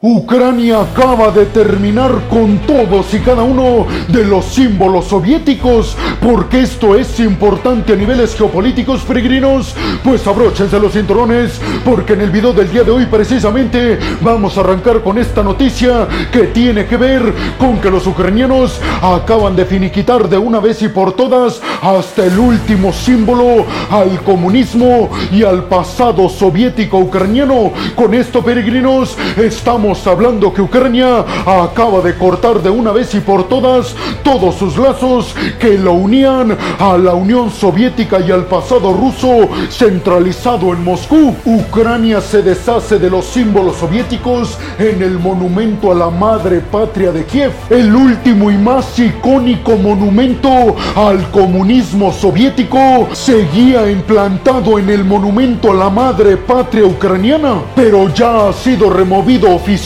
Ucrania acaba de terminar con todos y cada uno de los símbolos soviéticos, porque esto es importante a niveles geopolíticos peregrinos. Pues abróchense los cinturones, porque en el video del día de hoy precisamente vamos a arrancar con esta noticia que tiene que ver con que los ucranianos acaban de finiquitar de una vez y por todas hasta el último símbolo al comunismo y al pasado soviético ucraniano. Con esto peregrinos estamos hablando que Ucrania acaba de cortar de una vez y por todas todos sus lazos que lo unían a la Unión Soviética y al pasado ruso centralizado en Moscú. Ucrania se deshace de los símbolos soviéticos en el monumento a la madre patria de Kiev, el último y más icónico monumento al comunismo soviético seguía implantado en el monumento a la madre patria ucraniana, pero ya ha sido removido oficialmente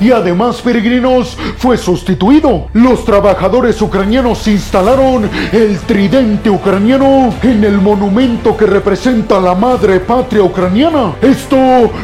y además peregrinos fue sustituido. Los trabajadores ucranianos instalaron el tridente ucraniano en el monumento que representa la madre patria ucraniana. Esto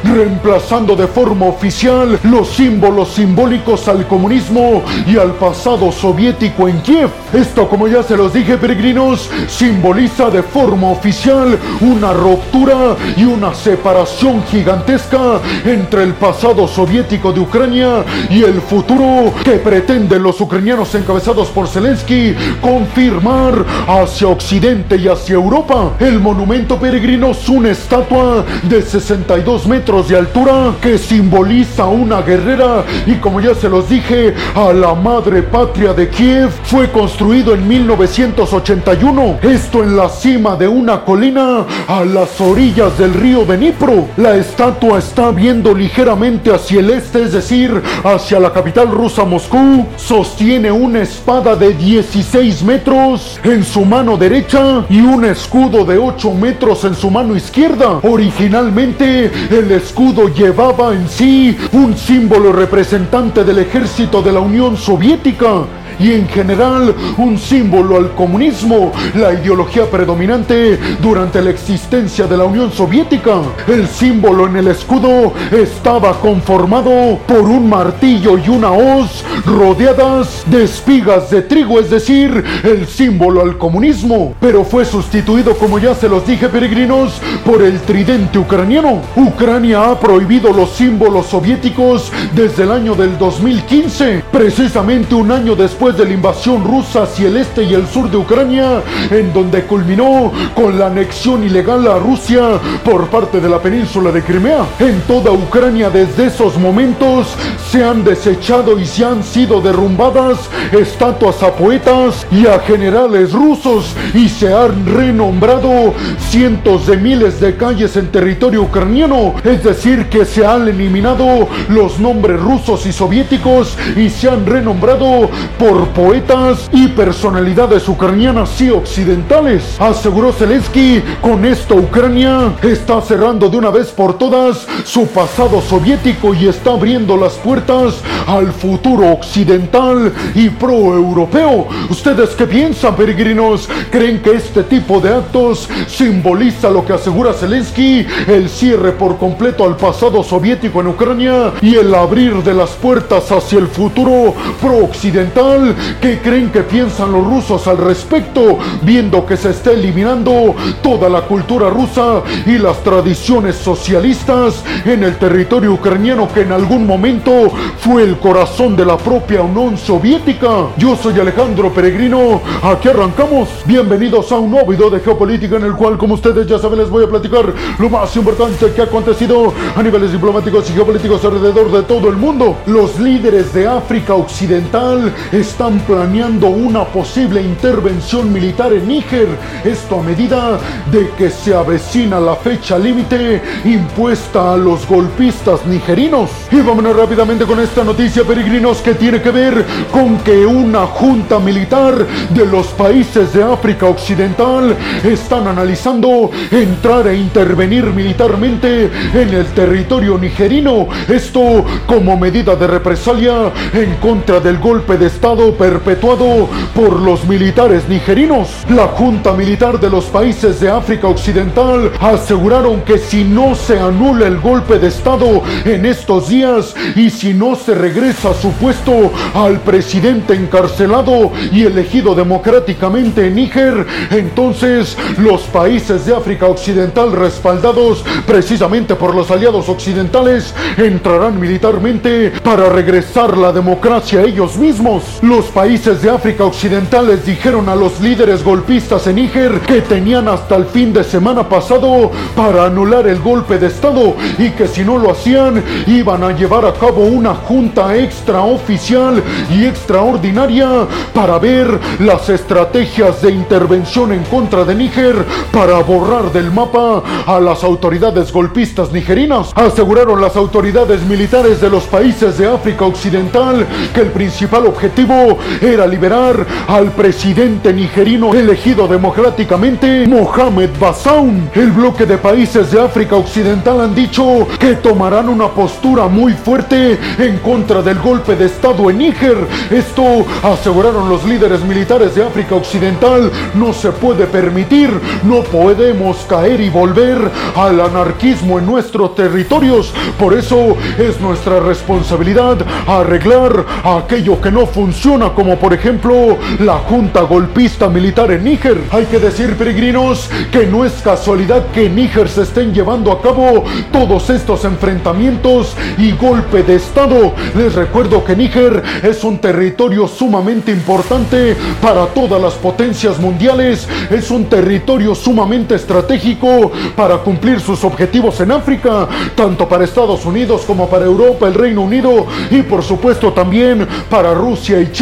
reemplazando de forma oficial los símbolos simbólicos al comunismo y al pasado soviético en Kiev. Esto, como ya se los dije peregrinos, simboliza de forma oficial una ruptura y una separación gigantesca entre el pasado soviético de Ucrania y el futuro que pretenden los ucranianos encabezados por Zelensky confirmar hacia Occidente y hacia Europa. El monumento peregrino es una estatua de 62 metros de altura que simboliza una guerrera y como ya se los dije, a la madre patria de Kiev fue construido en 1981. Esto en la cima de una colina a las orillas del río Dnipro. La estatua está viendo ligeramente hacia el este, es decir, hacia la capital rusa Moscú, sostiene una espada de 16 metros en su mano derecha y un escudo de 8 metros en su mano izquierda. Originalmente, el escudo llevaba en sí un símbolo representante del ejército de la Unión Soviética y en general un símbolo al comunismo, la ideología predominante durante la existencia de la Unión Soviética. El símbolo en el escudo estaba conformado por un martillo y una hoz rodeadas de espigas de trigo, es decir, el símbolo al comunismo, pero fue sustituido, como ya se los dije peregrinos, por el tridente ucraniano. Ucrania ha prohibido los símbolos soviéticos desde el año del 2015, precisamente un año después de la invasión rusa hacia el este y el sur de Ucrania, en donde culminó con la anexión ilegal a Rusia por parte de la península de Crimea. En toda Ucrania desde esos momentos se han desechado y se han sido derrumbadas estatuas a poetas y a generales rusos y se han renombrado cientos de miles de calles en territorio ucraniano, es decir, que se han eliminado los nombres rusos y soviéticos y se han renombrado por poetas y personalidades ucranianas y occidentales. Aseguró Zelensky, con esto Ucrania está cerrando de una vez por todas su pasado soviético y está abriendo las puertas al futuro occidental y pro-europeo. ¿Ustedes qué piensan, peregrinos? ¿Creen que este tipo de actos simboliza lo que asegura Zelensky, el cierre por completo al pasado soviético en Ucrania y el abrir de las puertas hacia el futuro pro-occidental? ¿Qué creen que piensan los rusos al respecto, viendo que se está eliminando toda la cultura rusa y las tradiciones socialistas en el territorio ucraniano que en algún momento fue el corazón de la propia Unión Soviética? Yo soy Alejandro Peregrino, aquí arrancamos. Bienvenidos a un nuevo video de geopolítica en el cual, como ustedes ya saben, les voy a platicar lo más importante que ha acontecido a niveles diplomáticos y geopolíticos alrededor de todo el mundo. Los líderes de África Occidental están están planeando una posible intervención militar en Níger. Esto a medida de que se avecina la fecha límite impuesta a los golpistas nigerinos. Y vámonos rápidamente con esta noticia, peregrinos, que tiene que ver con que una junta militar de los países de África Occidental están analizando entrar e intervenir militarmente en el territorio nigerino. Esto como medida de represalia en contra del golpe de Estado perpetuado por los militares nigerinos. La Junta Militar de los países de África Occidental aseguraron que si no se anula el golpe de Estado en estos días y si no se regresa a su puesto al presidente encarcelado y elegido democráticamente en Níger, entonces los países de África Occidental respaldados precisamente por los aliados occidentales entrarán militarmente para regresar la democracia a ellos mismos. Países de África Occidental les dijeron a los líderes golpistas en Níger que tenían hasta el fin de semana pasado para anular el golpe de Estado y que si no lo hacían iban a llevar a cabo una junta extraoficial y extraordinaria para ver las estrategias de intervención en contra de Níger para borrar del mapa a las autoridades golpistas nigerinas. Aseguraron las autoridades militares de los países de África Occidental que el principal objetivo era liberar al presidente nigerino elegido democráticamente, Mohamed Bazoum. El bloque de países de África Occidental han dicho que tomarán una postura muy fuerte en contra del golpe de Estado en Níger. Esto, aseguraron los líderes militares de África Occidental, no se puede permitir. No podemos caer y volver al anarquismo en nuestros territorios. Por eso es nuestra responsabilidad arreglar aquello que no funciona, como por ejemplo la junta golpista militar en Níger. Hay que decir, peregrinos, que no es casualidad que en Níger se estén llevando a cabo todos estos enfrentamientos y golpe de Estado. Les recuerdo que Níger es un territorio sumamente importante para todas las potencias mundiales. Es un territorio sumamente estratégico para cumplir sus objetivos en África, tanto para Estados Unidos como para Europa, el Reino Unido y por supuesto también para Rusia y China.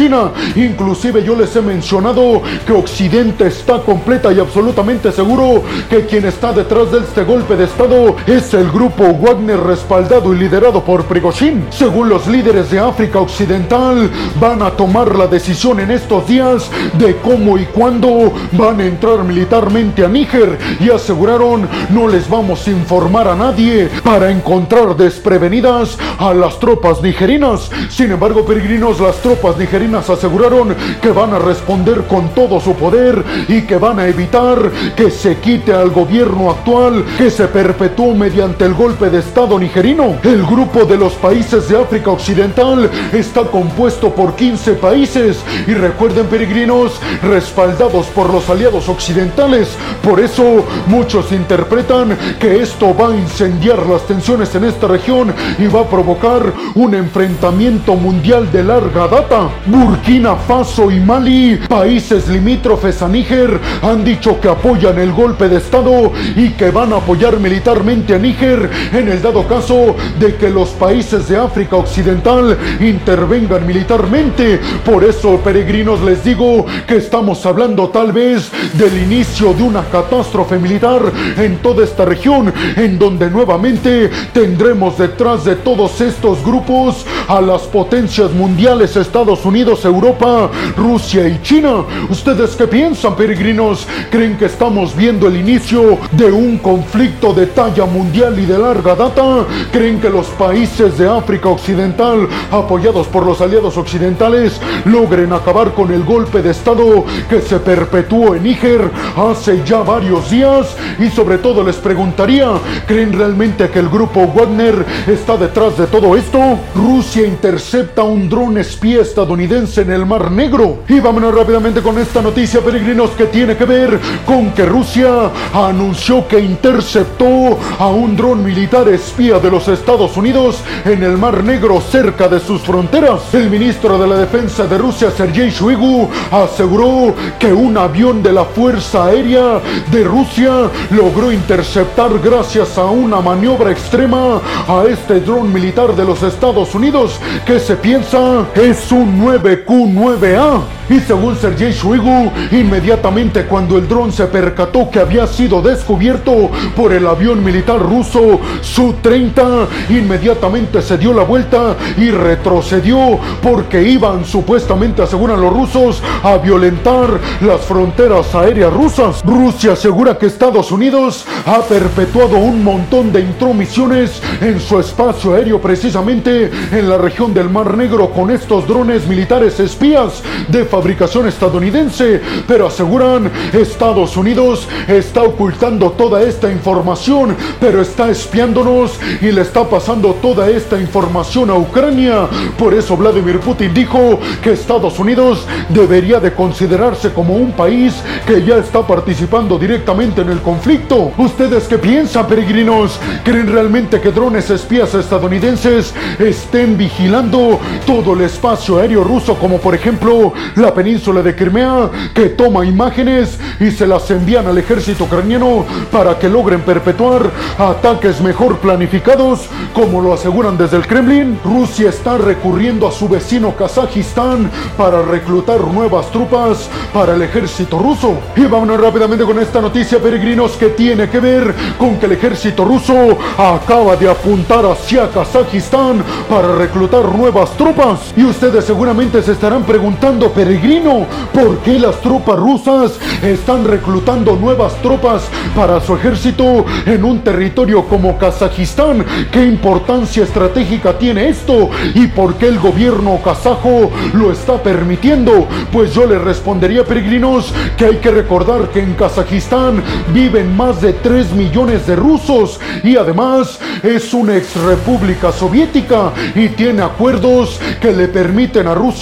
Inclusive yo les he mencionado que Occidente está completa y absolutamente seguro que quien está detrás de este golpe de Estado es el grupo Wagner respaldado y liderado por Prigozhin. Según los líderes de África Occidental, van a tomar la decisión en estos días de cómo y cuándo van a entrar militarmente a Níger y aseguraron no les vamos a informar a nadie para encontrar desprevenidas a las tropas nigerinas. Sin embargo, peregrinos, las tropas nigerinas aseguraron que van a responder con todo su poder y que van a evitar que se quite al gobierno actual que se perpetuó mediante el golpe de Estado nigerino. El grupo de los países de África Occidental está compuesto por 15 países y recuerden peregrinos, respaldados por los aliados occidentales. Por eso muchos interpretan que esto va a incendiar las tensiones en esta región y va a provocar un enfrentamiento mundial de larga data. Burkina Faso y Mali, países limítrofes a Níger, han dicho que apoyan el golpe de Estado y que van a apoyar militarmente a Níger en el dado caso de que los países de África Occidental intervengan militarmente. Por eso, peregrinos, les digo que estamos hablando tal vez del inicio de una catástrofe militar en toda esta región, en donde nuevamente tendremos detrás de todos estos grupos a las potencias mundiales Estados Unidos, Europa, Rusia y China. ¿Ustedes qué piensan, peregrinos? ¿Creen que estamos viendo el inicio de un conflicto de talla mundial y de larga data? ¿Creen que los países de África Occidental, apoyados por los aliados occidentales, logren acabar con el golpe de Estado que se perpetuó en Níger hace ya varios días? Y sobre todo les preguntaría, ¿creen realmente que el grupo Wagner está detrás de todo esto? Rusia intercepta un dron espía estadounidense en el Mar Negro. Y vámonos rápidamente con esta noticia, peregrinos, que tiene que ver con que Rusia anunció que interceptó a un dron militar espía de los Estados Unidos en el Mar Negro cerca de sus fronteras. El ministro de la Defensa de Rusia, Sergei Shoigu, aseguró que un avión de la Fuerza Aérea de Rusia logró interceptar gracias a una maniobra extrema a este dron militar de los Estados Unidos que se piensa es un 9Q9A. Y según Sergei Shoigu, inmediatamente cuando el dron se percató que había sido descubierto por el avión militar ruso Su-30, inmediatamente se dio la vuelta y retrocedió porque iban supuestamente, aseguran los rusos, a violentar las fronteras aéreas rusas. Rusia asegura que Estados Unidos ha perpetuado un montón de intromisiones en su espacio aéreo precisamente en la región del Mar Negro con estos drones militares espías de fabricación estadounidense, pero aseguran Estados Unidos está ocultando toda esta información, pero está espiándonos y le está pasando toda esta información a Ucrania. Por eso Vladimir Putin dijo que Estados Unidos debería de considerarse como un país que ya está participando directamente en el conflicto. ¿Ustedes qué piensan, peregrinos? ¿Creen realmente que drones espías estadounidenses estén vigilando todo el espacio aéreo ruso, como por ejemplo la península de Crimea, que toma imágenes y se las envían al ejército ucraniano para que logren perpetuar ataques mejor planificados, como lo aseguran desde el Kremlin? Rusia está recurriendo a su vecino Kazajistán para reclutar nuevas tropas para el ejército ruso. Y vámonos rápidamente con esta noticia, peregrinos, que tiene que ver con que el ejército ruso acaba de apuntar hacia Kazajistán para reclutar nuevas tropas. Y ustedes seguramente se estarán preguntando, peregrino, ¿por qué las tropas rusas están reclutando nuevas tropas para su ejército en un territorio como Kazajistán? ¿Qué importancia estratégica tiene esto? ¿Y por qué el gobierno kazajo lo está permitiendo? Pues yo les respondería, peregrinos, que hay que recordar que en Kazajistán viven más de 3 millones de rusos y además es una ex república soviética y tiene acuerdos que le permiten a Rusia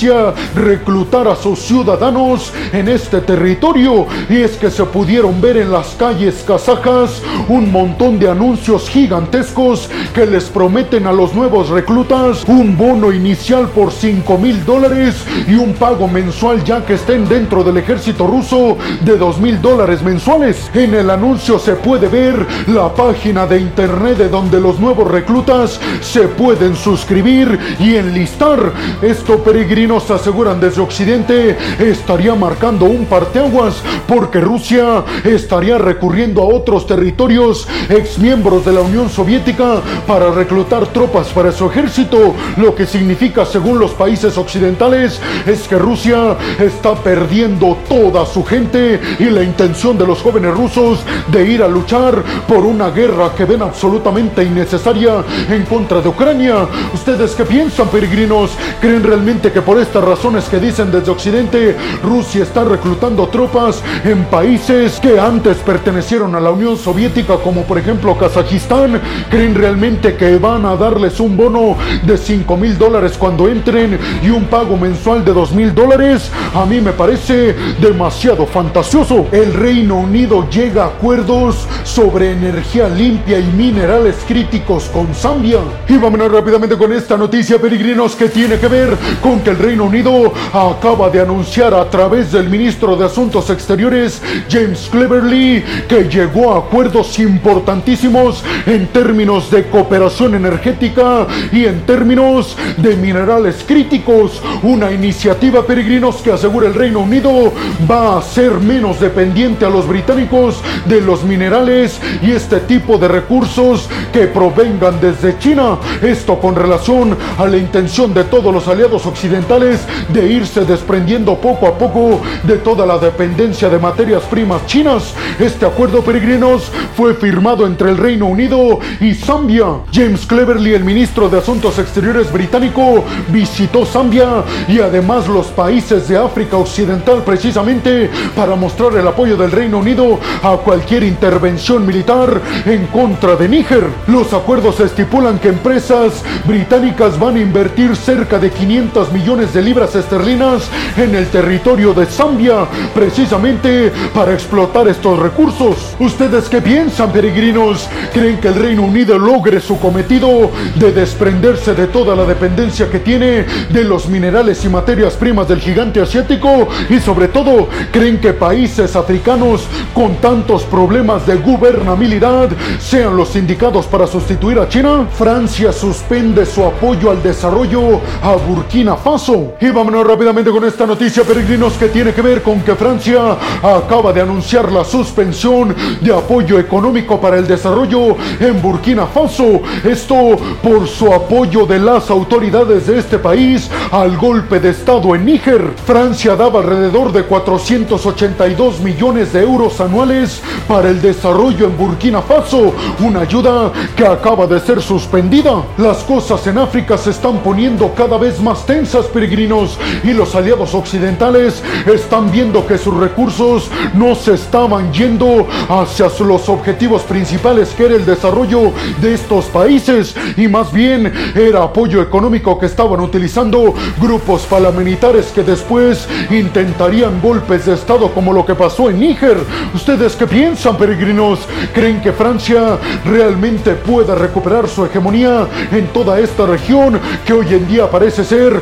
reclutar a sus ciudadanos en este territorio y es que se pudieron ver en las calles kazajas un montón de anuncios gigantescos que les prometen a los nuevos reclutas un bono inicial por 5 mil dólares y un pago mensual ya que estén dentro del ejército ruso de 2 mil dólares mensuales. En el anuncio se puede ver la página de internet de donde los nuevos reclutas se pueden suscribir y enlistar. Esto peregrinos aseguran desde Occidente estaría marcando un parteaguas porque Rusia estaría recurriendo a otros territorios ex miembros de la Unión Soviética para reclutar tropas para su ejército, lo que significa según los países occidentales es que Rusia está perdiendo toda su gente y la intención de los jóvenes rusos de ir a luchar por una guerra que ven absolutamente innecesaria en contra de Ucrania. ¿Ustedes qué piensan, peregrinos? ¿Creen realmente que por estas razones que dicen desde Occidente, Rusia está reclutando tropas en países que antes pertenecieron a la Unión Soviética, como por ejemplo Kazajistán? ¿Creen realmente que van a darles un bono de 5 mil dólares cuando entren y un pago mensual de 2 mil dólares? A mí me parece demasiado fantasioso. El Reino Unido llega a acuerdos sobre energía limpia y minerales críticos con Zambia. Y vámonos rápidamente con esta noticia, peregrinos, que tiene que ver con que el Reino Unido acaba de anunciar a través del ministro de Asuntos Exteriores, James Cleverly, que llegó a acuerdos importantísimos en términos de cooperación energética y en términos de minerales críticos. Una iniciativa, peregrinos, que asegura el Reino Unido va a ser menos dependiente a los británicos de los minerales y este tipo de recursos que provengan desde China. Esto con relación a la intención de todos los aliados occidentales de irse desprendiendo poco a poco de toda la dependencia de materias primas chinas. Este acuerdo, peregrinos, fue firmado entre el Reino Unido y Zambia. James Cleverly, el ministro de Asuntos Exteriores británico, visitó Zambia y además los países de África Occidental precisamente para mostrar el apoyo del Reino Unido a cualquier intervención militar en contra de Níger. Los acuerdos estipulan que empresas británicas van a invertir cerca de 500 millones de libras esterlinas en el territorio de Zambia, precisamente para explotar estos recursos. ¿Ustedes qué piensan, peregrinos? ¿Creen que el Reino Unido logre su cometido de desprenderse de toda la dependencia que tiene de los minerales y materias primas del gigante asiático? Y sobre todo, ¿creen que países africanos con tantos problemas de gubernabilidad sean los indicados para sustituir a China? Francia suspende su apoyo al desarrollo a Burkina Faso. Y vámonos rápidamente con esta noticia, peregrinos, que tiene que ver con que Francia acaba de anunciar la suspensión de apoyo económico para el desarrollo en Burkina Faso. Esto por su apoyo de las autoridades de este país al golpe de Estado en Níger. Francia daba alrededor de 482 millones de euros anuales para el desarrollo en Burkina Faso, una ayuda que acaba de ser suspendida. Las cosas en África se están poniendo cada vez más tensas, peregrinos, y los aliados occidentales están viendo que sus recursos no se estaban yendo hacia los objetivos principales que era el desarrollo de estos países y más bien era apoyo económico que estaban utilizando grupos paramilitares que después intentarían golpes de estado como lo que pasó en Níger. ¿Ustedes qué piensan, peregrinos? ¿Creen que Francia realmente pueda recuperar su hegemonía en toda esta región que hoy en día parece ser